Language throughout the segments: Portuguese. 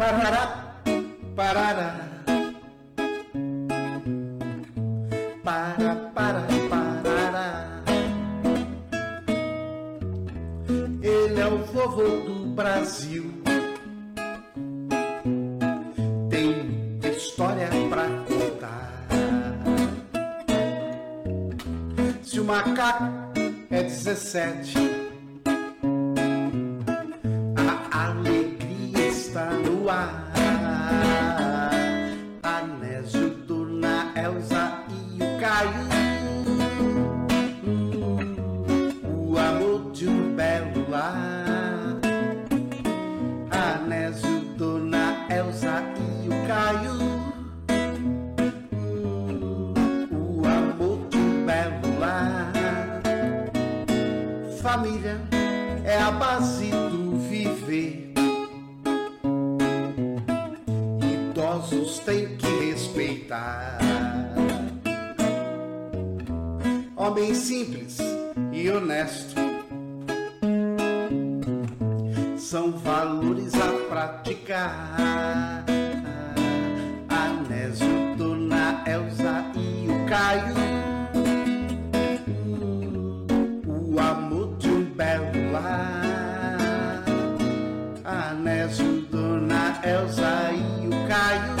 Parará, parará. Para, para, parará. Ele é o vovô do Brasil. Tem história pra contar. Se o macaco é 17, Família é a base do viver. Idosos têm que respeitar. Homem simples e honesto são valores a praticar. Anésio, Dona Elza e o Caio.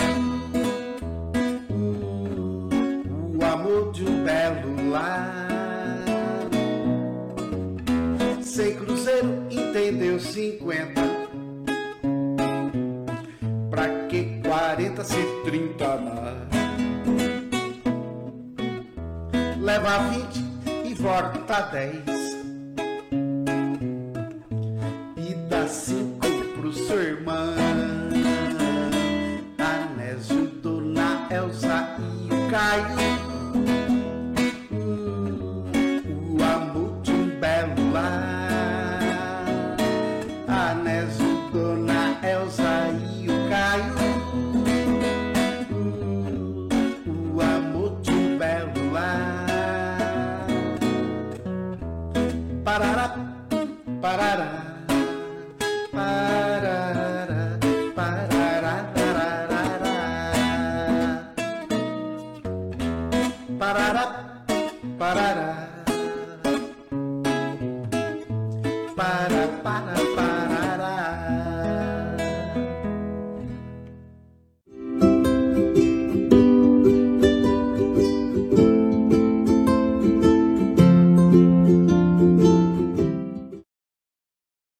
O amor de um belo lar. Sem cruzeiro entendeu 50. Pra que 40 se 30 dá? Leva 20 e volta 10. E dá 5 pro seu irmão. Anésio, Dona Elza e o Caio. O amor de um belo lar. Anésio, Dona Elza e o Caio. O amor de um belo lar. Parará. Parará, Parará, parará. Para, para, para.